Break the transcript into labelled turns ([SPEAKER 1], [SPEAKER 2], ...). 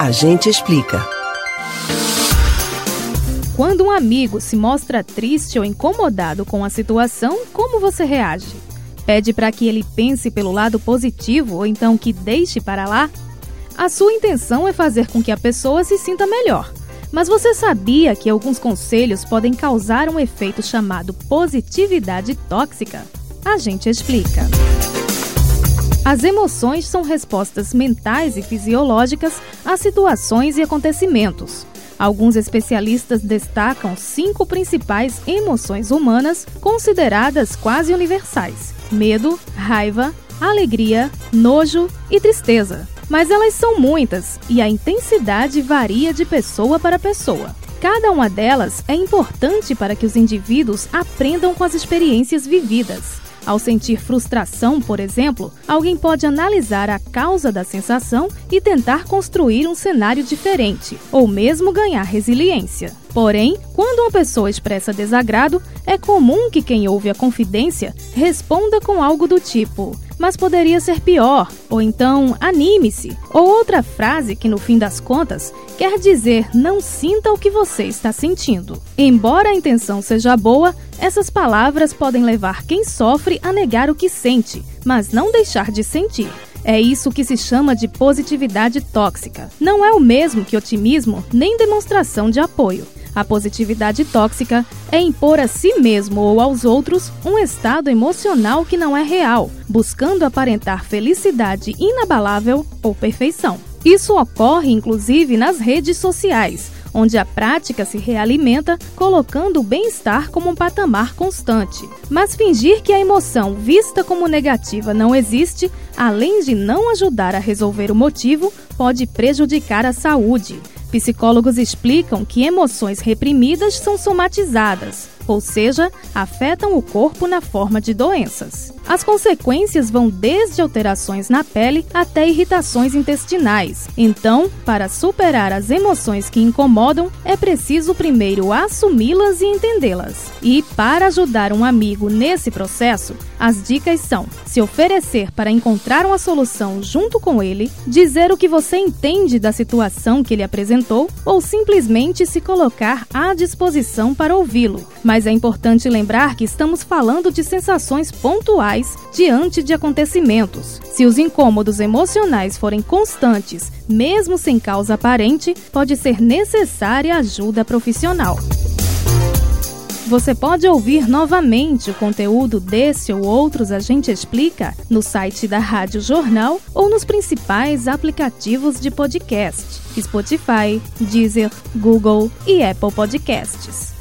[SPEAKER 1] A gente explica.
[SPEAKER 2] Quando um amigo se mostra triste ou incomodado com a situação, como você reage? Pede para que ele pense pelo lado positivo ou então que deixe para lá? A sua intenção é fazer com que a pessoa se sinta melhor. Mas você sabia que alguns conselhos podem causar um efeito chamado positividade tóxica? A gente explica. As emoções são respostas mentais e fisiológicas a situações e acontecimentos. Alguns especialistas destacam cinco principais emoções humanas consideradas quase universais: medo, raiva, alegria, nojo e tristeza. Mas elas são muitas e a intensidade varia de pessoa para pessoa. Cada uma delas é importante para que os indivíduos aprendam com as experiências vividas. Ao sentir frustração, por exemplo, alguém pode analisar a causa da sensação e tentar construir um cenário diferente, ou mesmo ganhar resiliência. Porém, quando uma pessoa expressa desagrado, é comum que quem ouve a confidência responda com algo do tipo: mas poderia ser pior, ou então anime-se, ou outra frase que no fim das contas quer dizer não sinta o que você está sentindo. Embora a intenção seja boa, essas palavras podem levar quem sofre a negar o que sente, mas não deixar de sentir. É isso que se chama de positividade tóxica. Não é o mesmo que otimismo nem demonstração de apoio. A positividade tóxica é impor a si mesmo ou aos outros um estado emocional que não é real, buscando aparentar felicidade inabalável ou perfeição. Isso ocorre inclusive nas redes sociais, onde a prática se realimenta colocando o bem-estar como um patamar constante. Mas fingir que a emoção vista como negativa não existe, além de não ajudar a resolver o motivo, pode prejudicar a saúde. Psicólogos explicam que emoções reprimidas são somatizadas, ou seja, afetam o corpo na forma de doenças. As consequências vão desde alterações na pele até irritações intestinais. Então, para superar as emoções que incomodam, é preciso primeiro assumi-las e entendê-las. E para ajudar um amigo nesse processo, as dicas são: se oferecer para encontrar uma solução junto com ele, dizer o que você entende da situação que ele apresentou ou simplesmente se colocar à disposição para ouvi-lo. Mas é importante lembrar que estamos falando de sensações pontuais diante de acontecimentos. Se os incômodos emocionais forem constantes, mesmo sem causa aparente, pode ser necessária ajuda profissional. Você pode ouvir novamente o conteúdo desse ou outros A Gente Explica no site da Rádio Jornal ou nos principais aplicativos de podcast: Spotify, Deezer, Google e Apple Podcasts.